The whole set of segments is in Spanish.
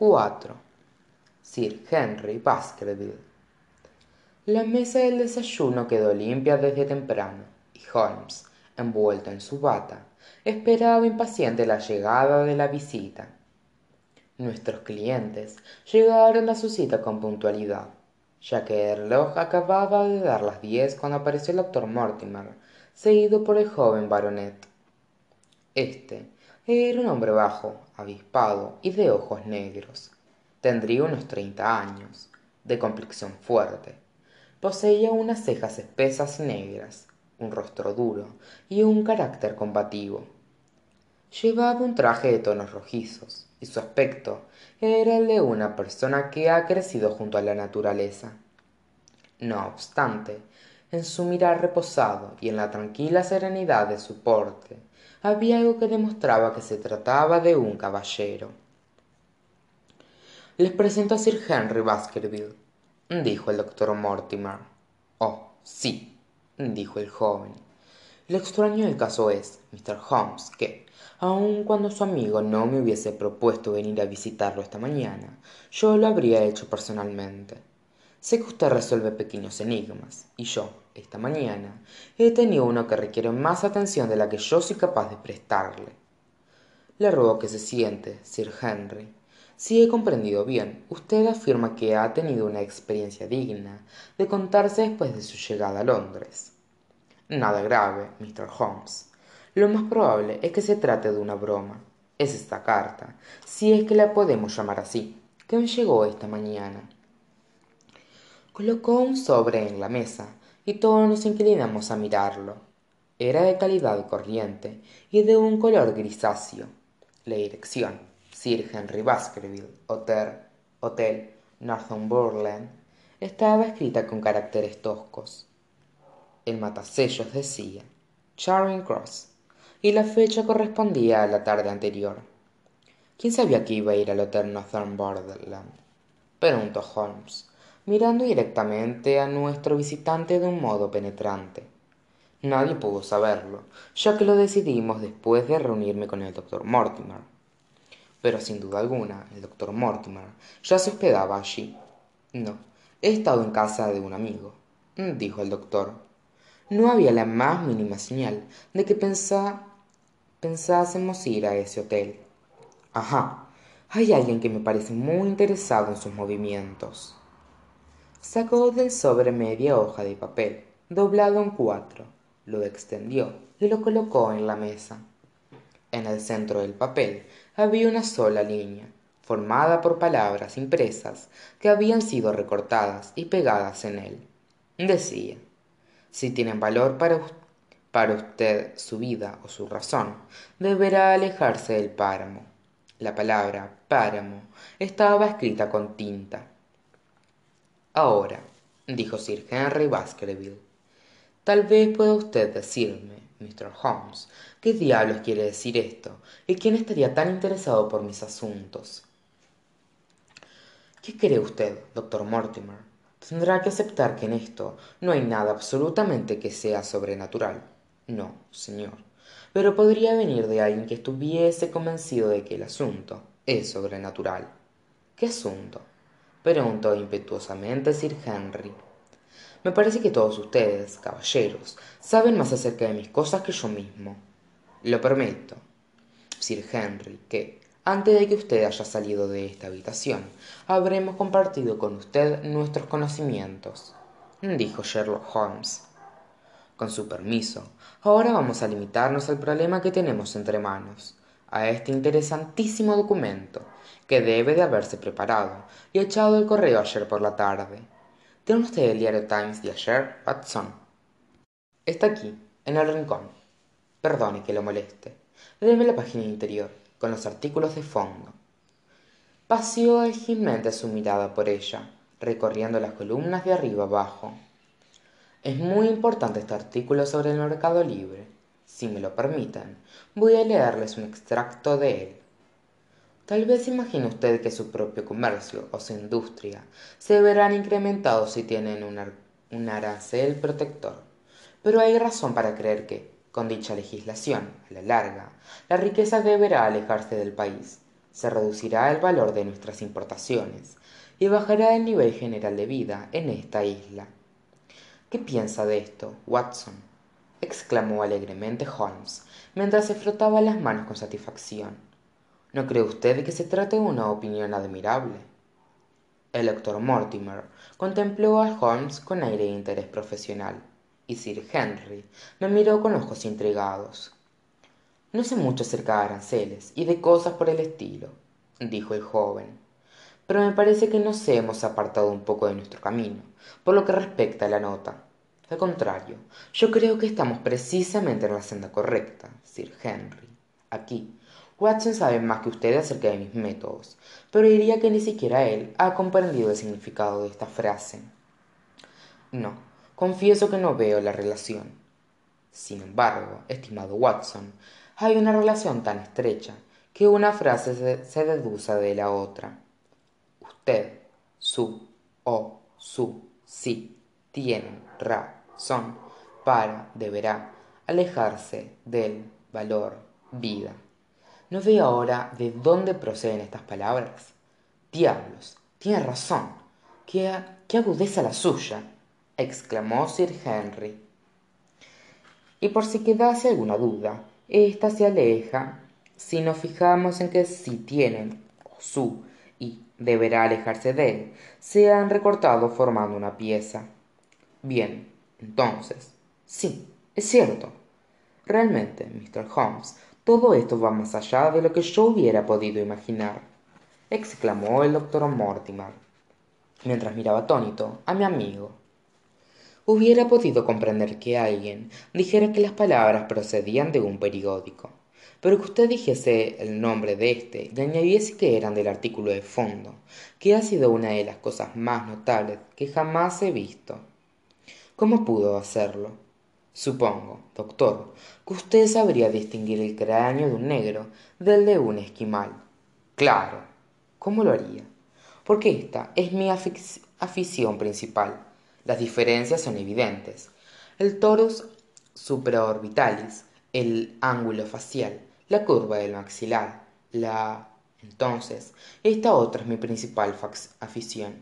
4. Sir Henry Baskerville. La mesa del desayuno quedó limpia desde temprano, y Holmes, envuelto en su bata, esperaba impaciente la llegada de la visita. Nuestros clientes llegaron a su cita con puntualidad, ya que el reloj acababa de dar las diez cuando apareció el doctor Mortimer, seguido por el joven baronet. Este era un hombre bajo, avispado y de ojos negros. Tendría unos treinta años, de complexión fuerte. Poseía unas cejas espesas y negras, un rostro duro y un carácter combativo. Llevaba un traje de tonos rojizos, y su aspecto era el de una persona que ha crecido junto a la naturaleza. No obstante, en su mirar reposado y en la tranquila serenidad de su porte, había algo que demostraba que se trataba de un caballero. Les presento a Sir Henry Baskerville, dijo el doctor Mortimer. Oh, sí, dijo el joven. Lo extraño del caso es, Mr. Holmes, que, aun cuando su amigo no me hubiese propuesto venir a visitarlo esta mañana, yo lo habría hecho personalmente. Sé que usted resuelve pequeños enigmas, y yo, esta mañana, he tenido uno que requiere más atención de la que yo soy capaz de prestarle. Le ruego que se siente, Sir Henry. Si he comprendido bien, usted afirma que ha tenido una experiencia digna de contarse después de su llegada a Londres. Nada grave, Mr. Holmes. Lo más probable es que se trate de una broma. Es esta carta, si es que la podemos llamar así, que me llegó esta mañana. Colocó un sobre en la mesa y todos nos inclinamos a mirarlo. Era de calidad corriente y de un color grisáceo. La dirección Sir Henry Baskerville, Hotel, Hotel Northumberland, estaba escrita con caracteres toscos. El matasellos decía Charing Cross y la fecha correspondía a la tarde anterior. ¿Quién sabía que iba a ir al Hotel Northumberland? preguntó Holmes, mirando directamente a nuestro visitante de un modo penetrante. Nadie pudo saberlo, ya que lo decidimos después de reunirme con el doctor Mortimer pero sin duda alguna el doctor Mortimer ya se hospedaba allí. No, he estado en casa de un amigo, dijo el doctor. No había la más mínima señal de que pensásemos ir a ese hotel. Ajá, hay alguien que me parece muy interesado en sus movimientos. Sacó del sobre media hoja de papel, doblado en cuatro, lo extendió y lo colocó en la mesa. En el centro del papel había una sola línea, formada por palabras impresas que habían sido recortadas y pegadas en él. Decía, si tienen valor para, para usted su vida o su razón, deberá alejarse del páramo. La palabra páramo estaba escrita con tinta. Ahora, dijo Sir Henry Baskerville, tal vez pueda usted decirme, Mr. Holmes, ¿Qué diablos quiere decir esto? ¿Y quién estaría tan interesado por mis asuntos? ¿Qué cree usted, doctor Mortimer? Tendrá que aceptar que en esto no hay nada absolutamente que sea sobrenatural. No, señor. Pero podría venir de alguien que estuviese convencido de que el asunto es sobrenatural. ¿Qué asunto? Preguntó impetuosamente Sir Henry. Me parece que todos ustedes, caballeros, saben más acerca de mis cosas que yo mismo. Lo permito, Sir Henry, que, antes de que usted haya salido de esta habitación, habremos compartido con usted nuestros conocimientos, dijo Sherlock Holmes. Con su permiso, ahora vamos a limitarnos al problema que tenemos entre manos, a este interesantísimo documento, que debe de haberse preparado y echado el correo ayer por la tarde. ¿Tiene usted el diario Times de ayer, Watson? Está aquí, en el rincón. Perdone que lo moleste. Deme la página interior, con los artículos de fondo. Paseó ágilmente su mirada por ella, recorriendo las columnas de arriba abajo. Es muy importante este artículo sobre el mercado libre. Si me lo permiten, voy a leerles un extracto de él. Tal vez imagine usted que su propio comercio o su industria se verán incrementados si tienen un, un arancel protector. Pero hay razón para creer que, con dicha legislación, a la larga, la riqueza deberá alejarse del país, se reducirá el valor de nuestras importaciones y bajará el nivel general de vida en esta isla. ¿Qué piensa de esto, Watson? exclamó alegremente Holmes, mientras se frotaba las manos con satisfacción. ¿No cree usted que se trata de una opinión admirable? El doctor Mortimer contempló a Holmes con aire de interés profesional, y Sir Henry me miró con ojos intrigados. No sé mucho acerca de aranceles y de cosas por el estilo, dijo el joven, pero me parece que nos hemos apartado un poco de nuestro camino, por lo que respecta a la nota. Al contrario, yo creo que estamos precisamente en la senda correcta, Sir Henry. Aquí, Watson sabe más que usted acerca de mis métodos, pero diría que ni siquiera él ha comprendido el significado de esta frase. No, confieso que no veo la relación. Sin embargo, estimado Watson, hay una relación tan estrecha que una frase se, deduce de la otra. Usted, su o su, sí, tienen razón para, deberá, alejarse del valor vida. ¿No ve ahora de dónde proceden estas palabras? Diablos, tiene razón. Qué, agudeza la suya, exclamó Sir Henry. Y por si quedase alguna duda, esta se aleja si nos fijamos en que si tienen su y deberá alejarse de él, se han recortado formando una pieza. Bien, entonces, sí, es cierto. Realmente, Mr. Holmes, todo esto va más allá de lo que yo hubiera podido imaginar, exclamó el doctor Mortimer, mientras miraba atónito a mi amigo hubiera podido comprender que alguien dijera que las palabras procedían de un periódico, pero que usted dijese el nombre de éste y añadiese que eran del artículo de fondo, que ha sido una de las cosas más notables que jamás he visto. ¿Cómo pudo hacerlo? Supongo, doctor, que usted sabría distinguir el cráneo de un negro del de un esquimal. Claro. ¿Cómo lo haría? Porque esta es mi afición principal las diferencias son evidentes. El torus supraorbitalis, el ángulo facial, la curva del maxilar, la... Entonces, esta otra es mi principal afición.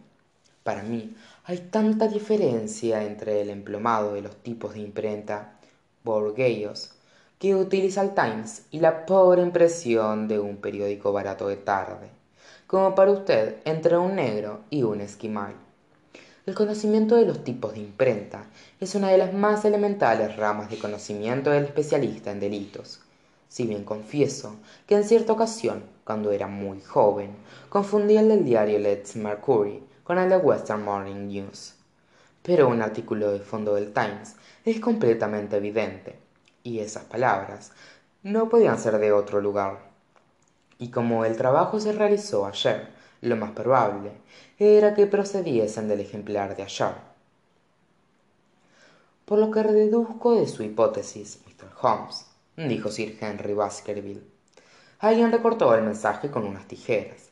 Para mí, hay tanta diferencia entre el emplomado de los tipos de imprenta borguellos que utiliza el Times y la pobre impresión de un periódico barato de tarde, como para usted entre un negro y un esquimal. El conocimiento de los tipos de imprenta es una de las más elementales ramas de conocimiento del especialista en delitos. Si bien confieso que en cierta ocasión, cuando era muy joven, confundí el del diario Let's Mercury con el de Western Morning News. Pero un artículo de fondo del Times es completamente evidente, y esas palabras no podían ser de otro lugar. Y como el trabajo se realizó ayer, lo más probable era que procediesen del ejemplar de ayer. Por lo que deduzco de su hipótesis, Mr. Holmes, dijo Sir Henry Baskerville, alguien recortó el mensaje con unas tijeras.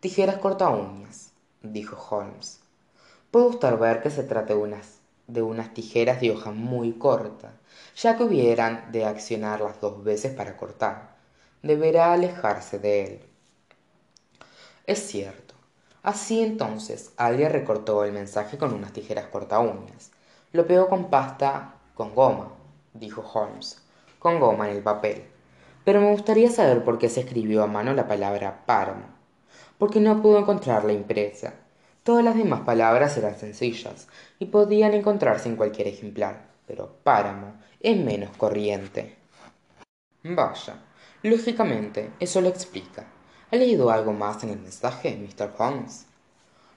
Tijeras corta uñas, dijo Holmes. Puede usted ver que se trata de unas, de unas tijeras de hoja muy corta, ya que hubieran de accionarlas dos veces para cortar. Deberá alejarse de él. Es cierto. Así entonces, alguien recortó el mensaje con unas tijeras corta uñas. Lo pegó con pasta con goma, dijo Holmes, con goma en el papel. Pero me gustaría saber por qué se escribió a mano la palabra páramo. Porque no pudo encontrarla impresa. Todas las demás palabras eran sencillas y podían encontrarse en cualquier ejemplar, pero páramo es menos corriente. Vaya, lógicamente, eso lo explica. ¿Ha leído algo más en el mensaje, Mr. Holmes?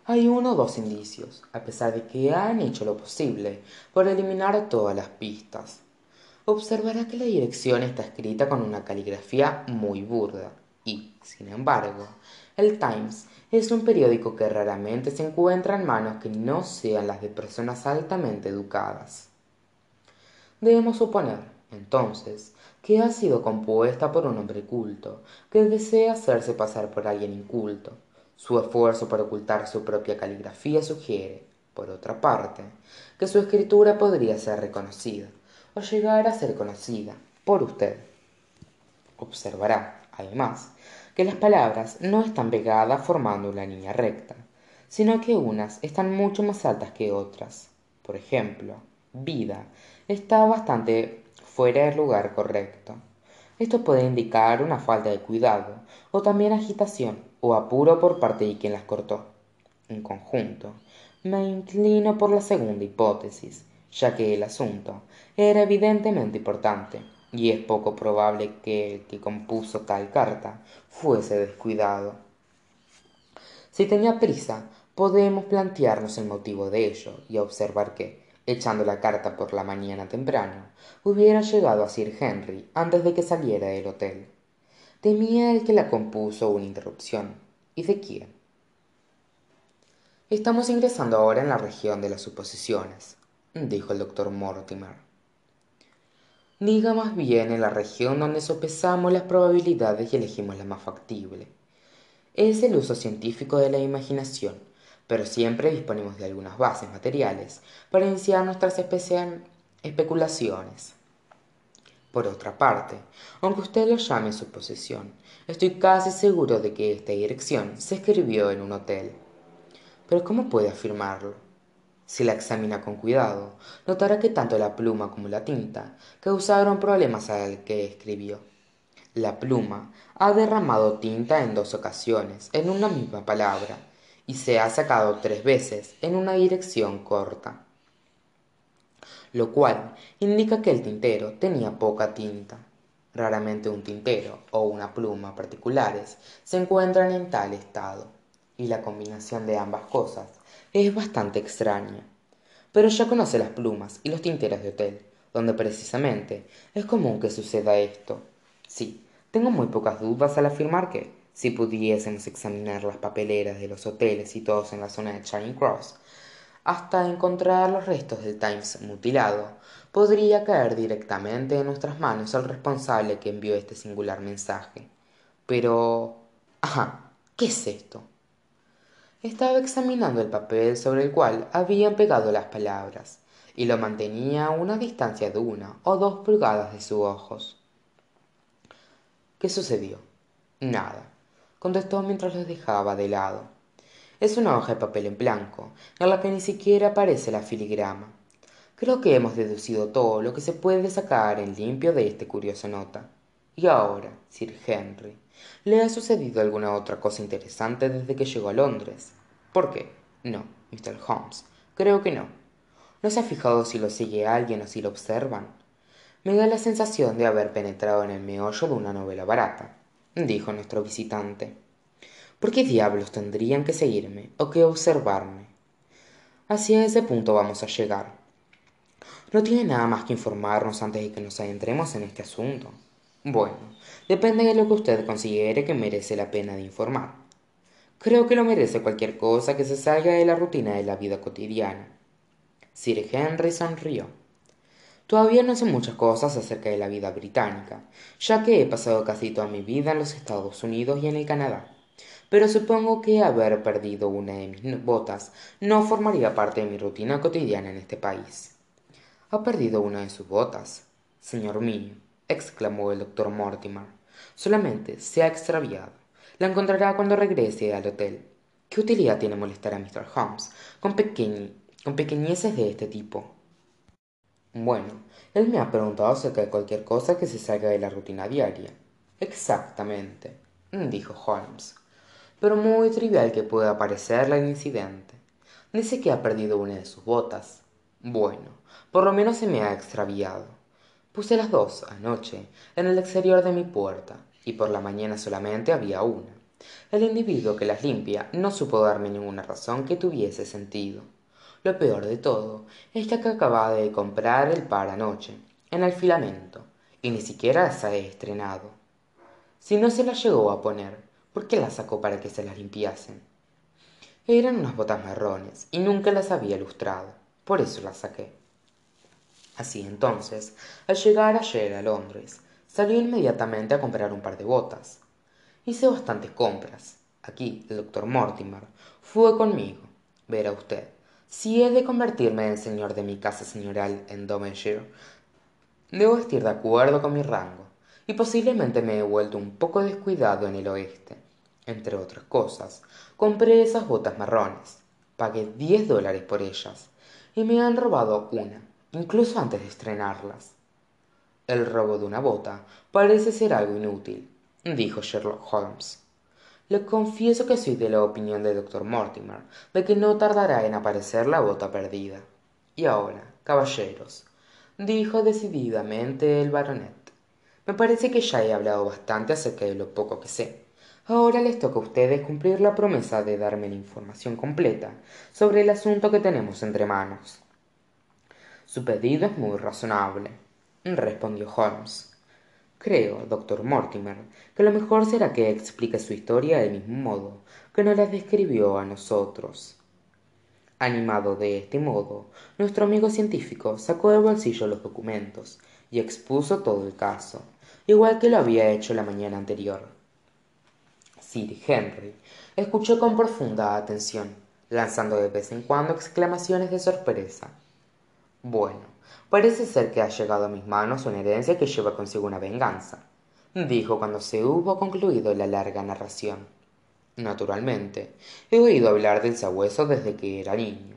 Hay uno o dos indicios, a pesar de que han hecho lo posible por eliminar todas las pistas. Observará que la dirección está escrita con una caligrafía muy burda y, sin embargo, el Times es un periódico que raramente se encuentra en manos que no sean las de personas altamente educadas. Debemos suponer, entonces, que ha sido compuesta por un hombre culto, que desea hacerse pasar por alguien inculto. Su esfuerzo para ocultar su propia caligrafía sugiere, por otra parte, que su escritura podría ser reconocida, o llegar a ser conocida, por usted. Observará, además, que las palabras no están pegadas formando una línea recta, sino que unas están mucho más altas que otras. Por ejemplo, vida está bastante fuera del lugar correcto. Esto puede indicar una falta de cuidado o también agitación o apuro por parte de quien las cortó. En conjunto, me inclino por la segunda hipótesis, ya que el asunto era evidentemente importante y es poco probable que el que compuso tal carta fuese descuidado. Si tenía prisa, podemos plantearnos el motivo de ello y observar que, echando la carta por la mañana temprano, hubiera llegado a Sir Henry antes de que saliera del hotel. Temía el que la compuso una interrupción. ¿Y de quién? Estamos ingresando ahora en la región de las suposiciones, dijo el doctor Mortimer diga más bien en la región donde sopesamos las probabilidades y elegimos la más factible. Es el uso científico de la imaginación, pero siempre disponemos de algunas bases materiales para iniciar nuestras especulaciones. Por otra parte, aunque usted lo llame suposición, estoy casi seguro de que esta dirección se escribió en un hotel. Pero ¿cómo puede afirmarlo? Si la examina con cuidado, notará que tanto la pluma como la tinta causaron problemas al que escribió. La pluma ha derramado tinta en dos ocasiones en una misma palabra y se ha sacado tres veces en una dirección corta, lo cual indica que el tintero tenía poca tinta. Raramente un tintero o una pluma particulares se encuentran en tal estado, y la combinación de ambas cosas es bastante extraña. Pero ya conoce las plumas y los tinteros de hotel, donde precisamente es común que suceda esto. Sí, tengo muy pocas dudas al afirmar que, si pudiésemos examinar las papeleras de los hoteles situados en la zona de Charing Cross, hasta encontrar los restos del Times mutilado, podría caer directamente en nuestras manos el responsable que envió este singular mensaje. Pero... Ajá, ¿qué es esto? Estaba examinando el papel sobre el cual habían pegado las palabras, y lo mantenía a una distancia de una o dos pulgadas de sus ojos. ¿Qué sucedió? Nada, contestó mientras los dejaba de lado. Es una hoja de papel en blanco, en la que ni siquiera aparece la filigrama. Creo que hemos deducido todo lo que se puede sacar en limpio de este curioso nota. Y ahora, Sir Henry, ¿le ha sucedido alguna otra cosa interesante desde que llegó a Londres? ¿Por qué? No, Mr. Holmes, creo que no. ¿No se ha fijado si lo sigue alguien o si lo observan? Me da la sensación de haber penetrado en el meollo de una novela barata, dijo nuestro visitante. ¿Por qué diablos tendrían que seguirme o que observarme? Hacia ese punto vamos a llegar. No tiene nada más que informarnos antes de que nos adentremos en este asunto. Bueno, depende de lo que usted considere que merece la pena de informar. Creo que lo merece cualquier cosa que se salga de la rutina de la vida cotidiana. Sir Henry sonrió. Todavía no sé muchas cosas acerca de la vida británica, ya que he pasado casi toda mi vida en los Estados Unidos y en el Canadá. Pero supongo que haber perdido una de mis botas no formaría parte de mi rutina cotidiana en este país. ¿Ha perdido una de sus botas? Señor mío, exclamó el doctor Mortimer. Solamente se ha extraviado. La encontrará cuando regrese al hotel. ¿Qué utilidad tiene molestar a Mr. Holmes con, con pequeñeces de este tipo? Bueno, él me ha preguntado acerca de cualquier cosa que se salga de la rutina diaria. Exactamente, dijo Holmes. Pero muy trivial que pueda parecer el incidente. Dice que ha perdido una de sus botas. Bueno, por lo menos se me ha extraviado. Puse las dos anoche en el exterior de mi puerta, y por la mañana solamente había una. El individuo que las limpia no supo darme ninguna razón que tuviese sentido. Lo peor de todo es que acababa de comprar el par anoche, en el filamento, y ni siquiera las ha estrenado. Si no se las llegó a poner, ¿por qué las sacó para que se las limpiasen? Eran unas botas marrones y nunca las había lustrado, por eso las saqué. Así entonces, al llegar ayer a Londres, salió inmediatamente a comprar un par de botas. Hice bastantes compras. Aquí el doctor Mortimer fue conmigo. Verá usted, si he de convertirme en señor de mi casa señoral en Domershire, debo estar de acuerdo con mi rango, y posiblemente me he vuelto un poco descuidado en el oeste entre otras cosas compré esas botas marrones pagué diez dólares por ellas y me han robado una incluso antes de estrenarlas el robo de una bota parece ser algo inútil dijo sherlock holmes. Le confieso que soy de la opinión del doctor mortimer de que no tardará en aparecer la bota perdida. Y ahora caballeros dijo decididamente el baronet me parece que ya he hablado bastante acerca de lo poco que sé. Ahora les toca a ustedes cumplir la promesa de darme la información completa sobre el asunto que tenemos entre manos. Su pedido es muy razonable respondió holmes. Creo doctor mortimer que lo mejor será que explique su historia del mismo modo que nos la describió a nosotros. Animado de este modo nuestro amigo científico sacó del bolsillo los documentos y expuso todo el caso igual que lo había hecho la mañana anterior. Sir henry escuchó con profunda atención lanzando de vez en cuando exclamaciones de sorpresa. Bueno parece ser que ha llegado a mis manos una herencia que lleva consigo una venganza dijo cuando se hubo concluido la larga narración. Naturalmente he oído hablar del sabueso desde que era niño.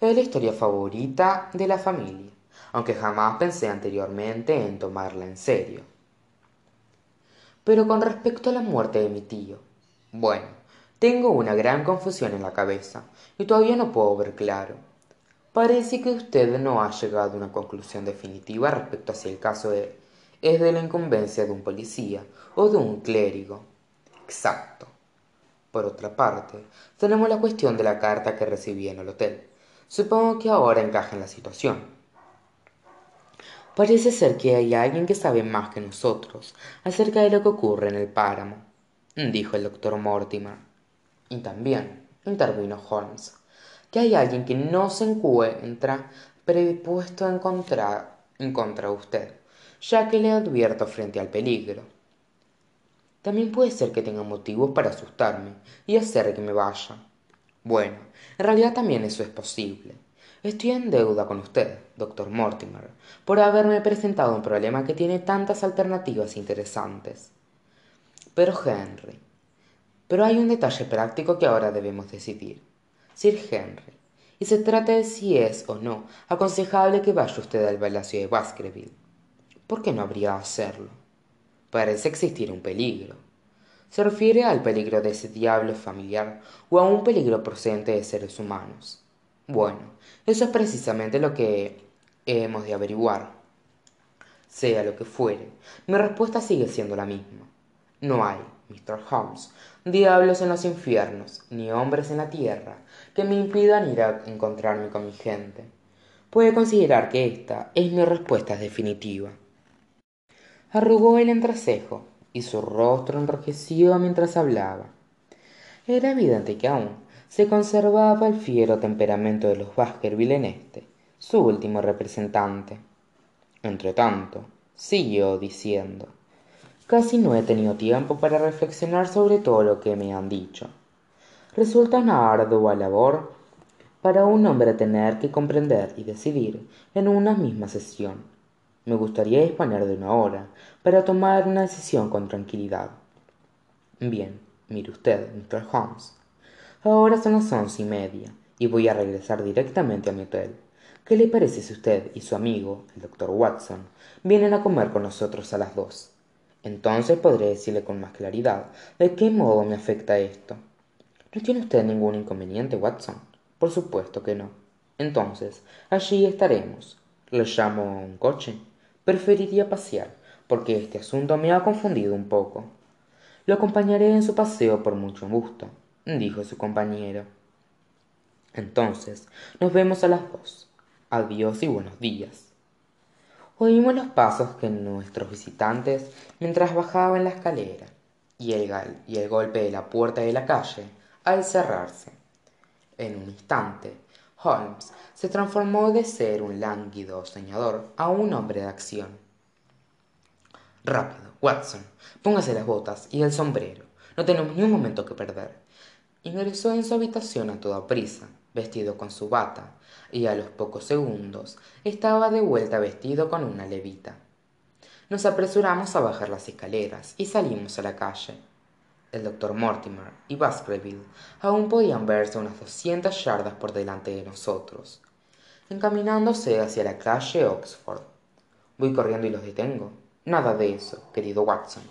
Es la historia favorita de la familia aunque jamás pensé anteriormente en tomarla en serio. Pero con respecto a la muerte de mi tío bueno tengo una gran confusión en la cabeza y todavía no puedo ver claro parece que usted no ha llegado a una conclusión definitiva respecto a si el caso es de la incumbencia de un policía o de un clérigo. Exacto. Por otra parte tenemos la cuestión de la carta que recibí en el hotel. Supongo que ahora encaja en la situación. Parece ser que hay alguien que sabe más que nosotros acerca de lo que ocurre en el páramo dijo el doctor mortimer. Y también intervino holmes que hay alguien que no se encuentra predispuesto en contra, en contra de usted ya que le advierto frente al peligro. También puede ser que tenga motivos para asustarme y hacer que me vaya. Bueno en realidad también eso es posible. Estoy en deuda con usted doctor mortimer por haberme presentado un problema que tiene tantas alternativas interesantes. Pero henry pero hay un detalle práctico que ahora debemos decidir sir henry. Y se trata de si es o no aconsejable que vaya usted al palacio de baskerville. Por qué no habría de hacerlo parece existir un peligro. Se refiere al peligro de ese diablo familiar o a un peligro procedente de seres humanos. Bueno eso es precisamente lo que hemos de averiguar. Sea lo que fuere mi respuesta sigue siendo la misma no hay mr holmes. Diablos en los infiernos ni hombres en la tierra que me impidan ir a encontrarme con mi gente. Puede considerar que esta es mi respuesta definitiva. Arrugó el entrecejo y su rostro enrojeció mientras hablaba. Era evidente que aún se conservaba el fiero temperamento de los baskerville en éste su último representante. Entretanto siguió diciendo casi no he tenido tiempo para reflexionar sobre todo lo que me han dicho. Resulta una ardua labor para un hombre tener que comprender y decidir en una misma sesión. Me gustaría disponer de una hora para tomar una decisión con tranquilidad. Bien mire usted mr holmes. Ahora son las once y media y voy a regresar directamente a mi hotel. Qué le parece si usted y su amigo el doctor watson vienen a comer con nosotros a las dos entonces podré decirle con más claridad de qué modo me afecta esto no tiene usted ningún inconveniente watson por supuesto que no. Entonces allí estaremos. Le llamo un coche. Preferiría pasear porque este asunto me ha confundido un poco. Lo acompañaré en su paseo por mucho gusto dijo su compañero. Entonces nos vemos a las dos. Adiós y buenos días oímos los pasos que nuestros visitantes mientras bajaban la escalera y el, y el golpe de la puerta de la calle al cerrarse. En un instante holmes se transformó de ser un lánguido soñador a un hombre de acción. Rápido watson póngase las botas y el sombrero. No tenemos ni un momento que perder. Ingresó en su habitación a toda prisa vestido con su bata y a los pocos segundos estaba de vuelta vestido con una levita. Nos apresuramos a bajar las escaleras y salimos a la calle. El doctor mortimer y baskerville aún podían verse unas doscientas yardas por delante de nosotros encaminándose hacia la calle oxford. Voy corriendo y los detengo. Nada de eso querido watson.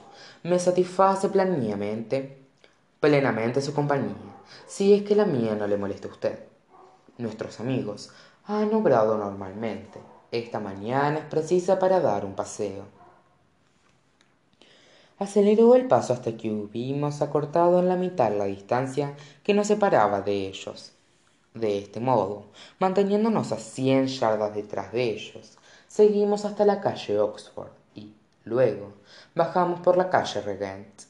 Me satisface plenamente plenamente su compañía si es que la mía no le molesta a usted nuestros amigos han obrado normalmente. Esta mañana es precisa para dar un paseo. Aceleró el paso hasta que hubimos acortado en la mitad la distancia que nos separaba de ellos. De este modo manteniéndonos a cien yardas detrás de ellos seguimos hasta la calle oxford y luego bajamos por la calle regent.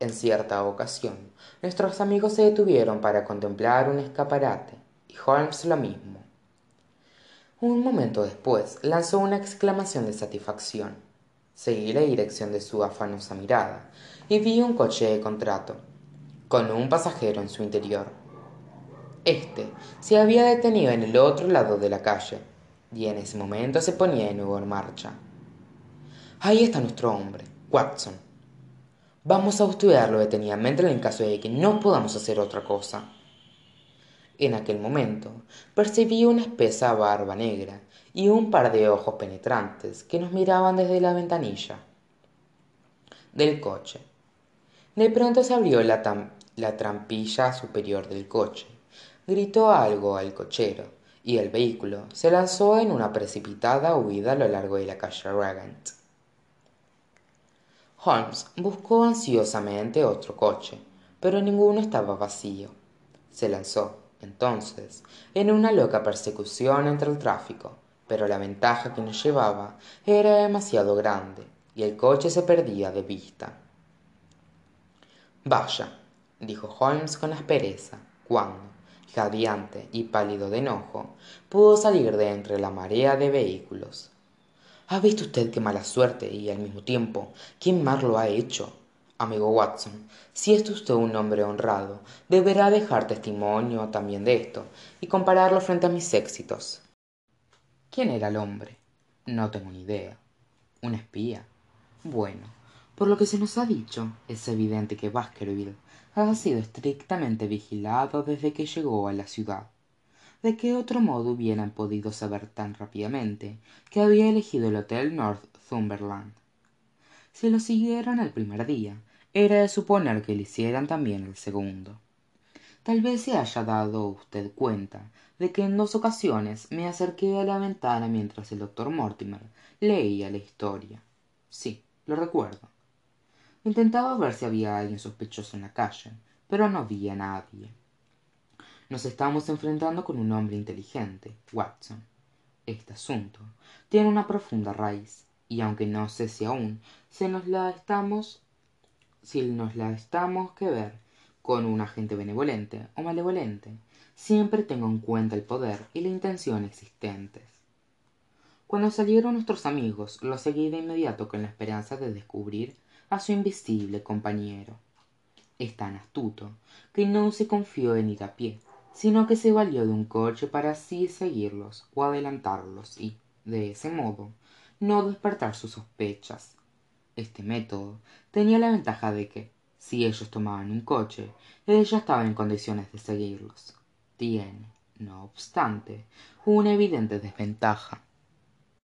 En cierta ocasión nuestros amigos se detuvieron para contemplar un escaparate holmes lo mismo. Un momento después lanzó una exclamación de satisfacción. Seguí la dirección de su afanosa mirada y vi un coche de contrato con un pasajero en su interior. Este se había detenido en el otro lado de la calle y en ese momento se ponía de nuevo en marcha. Ahí está nuestro hombre watson. Vamos a estudiarlo detenidamente en caso de que no podamos hacer otra cosa en aquel momento. Percibí una espesa barba negra y un par de ojos penetrantes que nos miraban desde la ventanilla del coche. De pronto se abrió la, trampilla superior del coche. Gritó algo al cochero y el vehículo se lanzó en una precipitada huida a lo largo de la calle regent. Holmes buscó ansiosamente otro coche pero ninguno estaba vacío. Se lanzó entonces en una loca persecución entre el tráfico pero la ventaja que nos llevaba era demasiado grande y el coche se perdía de vista. Vaya dijo holmes con aspereza cuando jadeante y pálido de enojo pudo salir de entre la marea de vehículos. Ha visto usted qué mala suerte y al mismo tiempo quién más lo ha hecho amigo watson si es usted un hombre honrado deberá dejar testimonio también de esto y compararlo frente a mis éxitos. Quién era el hombre no tengo ni idea. Un espía bueno por lo que se nos ha dicho es evidente que baskerville ha sido estrictamente vigilado desde que llegó a la ciudad. De qué otro modo hubieran podido saber tan rápidamente que había elegido el hotel northumberland si lo siguieron el primer día era de suponer que lo hicieran también el segundo. Tal vez se haya dado usted cuenta de que en dos ocasiones me acerqué a la ventana mientras el doctor mortimer leía la historia. Sí lo recuerdo. Intentaba ver si había alguien sospechoso en la calle pero no vi a nadie. Nos estamos enfrentando con un hombre inteligente watson. Este asunto tiene una profunda raíz y aunque no sé si aún se nos la estamos si nos la estamos que ver con un agente benevolente o malevolente. Siempre tengo en cuenta el poder y la intención existentes. Cuando salieron nuestros amigos los seguí de inmediato con la esperanza de descubrir a su invisible compañero. Es tan astuto que no se confió en ir a pie sino que se valió de un coche para así seguirlos o adelantarlos y de ese modo no despertar sus sospechas este método tenía la ventaja de que si ellos tomaban un coche ella estaba en condiciones de seguirlos. Tiene no obstante una evidente desventaja.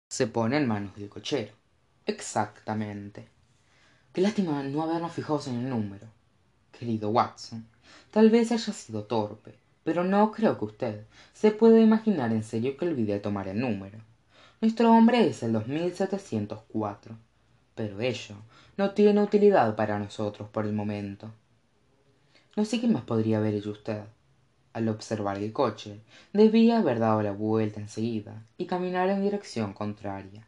Se pone en manos del cochero. Exactamente. Qué lástima no habernos fijado en el número. Querido watson tal vez haya sido torpe pero no creo que usted se pueda imaginar en serio que olvidé tomar el número. Nuestro hombre es el pero ello no tiene utilidad para nosotros por el momento. No sé qué más podría haber hecho usted al observar el coche debía haber dado la vuelta en seguida y caminar en dirección contraria.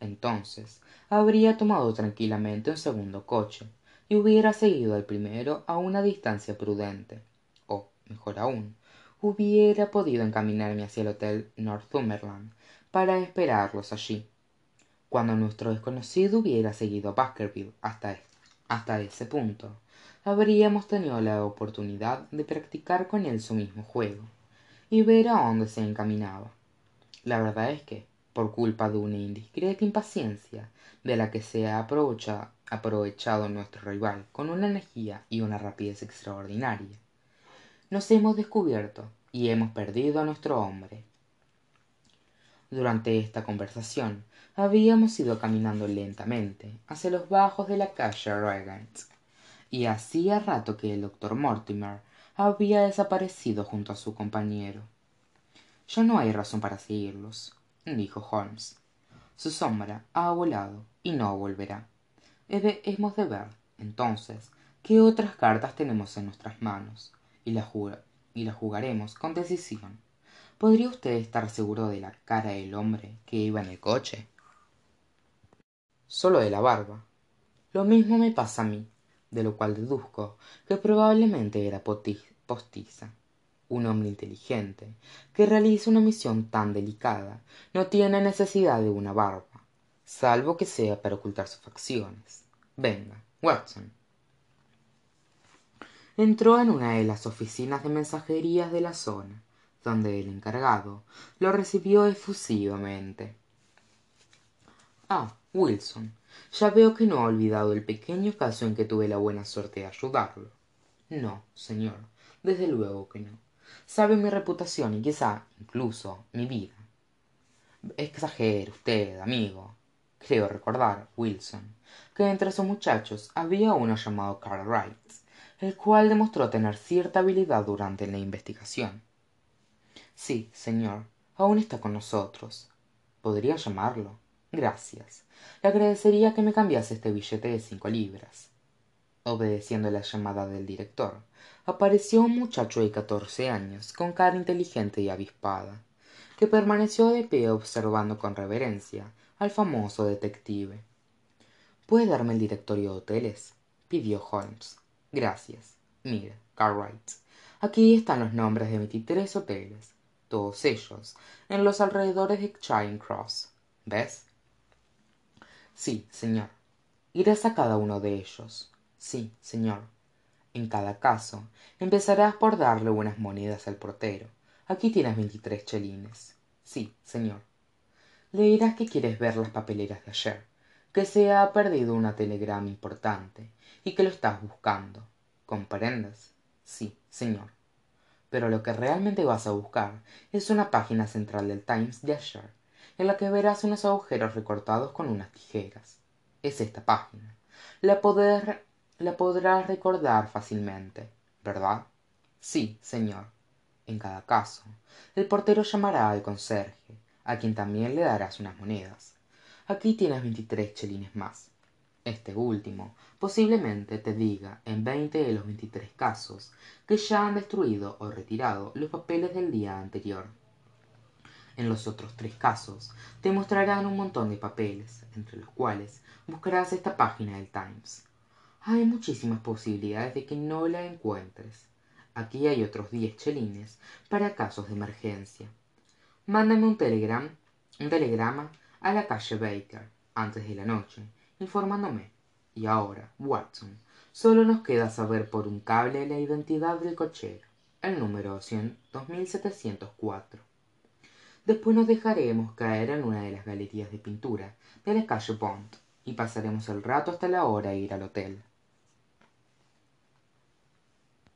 Entonces habría tomado tranquilamente un segundo coche y hubiera seguido al primero a una distancia prudente o mejor aún hubiera podido encaminarme hacia el hotel northumberland para esperarlos allí cuando nuestro desconocido hubiera seguido a baskerville hasta, hasta ese punto habríamos tenido la oportunidad de practicar con él su mismo juego y ver a dónde se encaminaba. La verdad es que por culpa de una indiscreta impaciencia de la que se ha aprovechado nuestro rival con una energía y una rapidez extraordinaria nos hemos descubierto y hemos perdido a nuestro hombre. Durante esta conversación habíamos ido caminando lentamente hacia los bajos de la calle regent y hacía rato que el doctor mortimer había desaparecido junto a su compañero. Ya no hay razón para seguirlos dijo holmes. Su sombra ha volado y no volverá. Hemos de ver entonces qué otras cartas tenemos en nuestras manos y las jugaremos con decisión. Podría usted estar seguro de la cara del hombre que iba en el coche sólo de la barba. Lo mismo me pasa a mí de lo cual deduzco que probablemente era postiza. Un hombre inteligente que realiza una misión tan delicada no tiene necesidad de una barba salvo que sea para ocultar sus facciones. Venga watson. Entró en una de las oficinas de mensajerías de la zona donde el encargado lo recibió efusivamente. Ah wilson. Ya veo que no ha olvidado el pequeño caso en que tuve la buena suerte de ayudarlo. No señor. Desde luego que no. Sabe mi reputación y quizá incluso mi vida. Exagere usted amigo. Creo recordar wilson que entre sus muchachos había uno llamado cartwright el cual demostró tener cierta habilidad durante la investigación. Sí señor aún está con nosotros. Podría llamarlo gracias le agradecería que me cambiase este billete de cinco libras. Obedeciendo la llamada del director apareció un muchacho de catorce años con cara inteligente y avispada que permaneció de pie observando con reverencia al famoso detective. Puede darme el directorio de hoteles pidió holmes. Gracias. Mire cartwright aquí están los nombres de veintitrés hoteles todos ellos en los alrededores de charing cross. Ves sí señor. Irás a cada uno de ellos. Sí señor. En cada caso empezarás por darle buenas monedas al portero. Aquí tienes veintitrés chelines. Sí señor. Le dirás que quieres ver las papeleras de ayer que se ha perdido una telegrama importante y que lo estás buscando. Comprendes sí señor. Pero lo que realmente vas a buscar es una página central del times de ayer en la que verás unos agujeros recortados con unas tijeras. Es esta página. La, la podrás recordar fácilmente verdad sí señor. En cada caso el portero llamará al conserje a quien también le darás unas monedas. Aquí tienes veintitrés chelines más. Este último posiblemente te diga en veinte de los veintitrés casos que ya han destruido o retirado los papeles del día anterior en los otros tres casos te mostrarán un montón de papeles entre los cuales buscarás esta página del times. Hay muchísimas posibilidades de que no la encuentres. Aquí hay otros diez chelines para casos de emergencia. Mándame un telegram un telegrama a la calle baker antes de la noche informándome. Y ahora watson sólo nos queda saber por un cable la identidad del cochero. El número después nos dejaremos caer en una de las galerías de pintura de la calle bond y pasaremos el rato hasta la hora de ir al hotel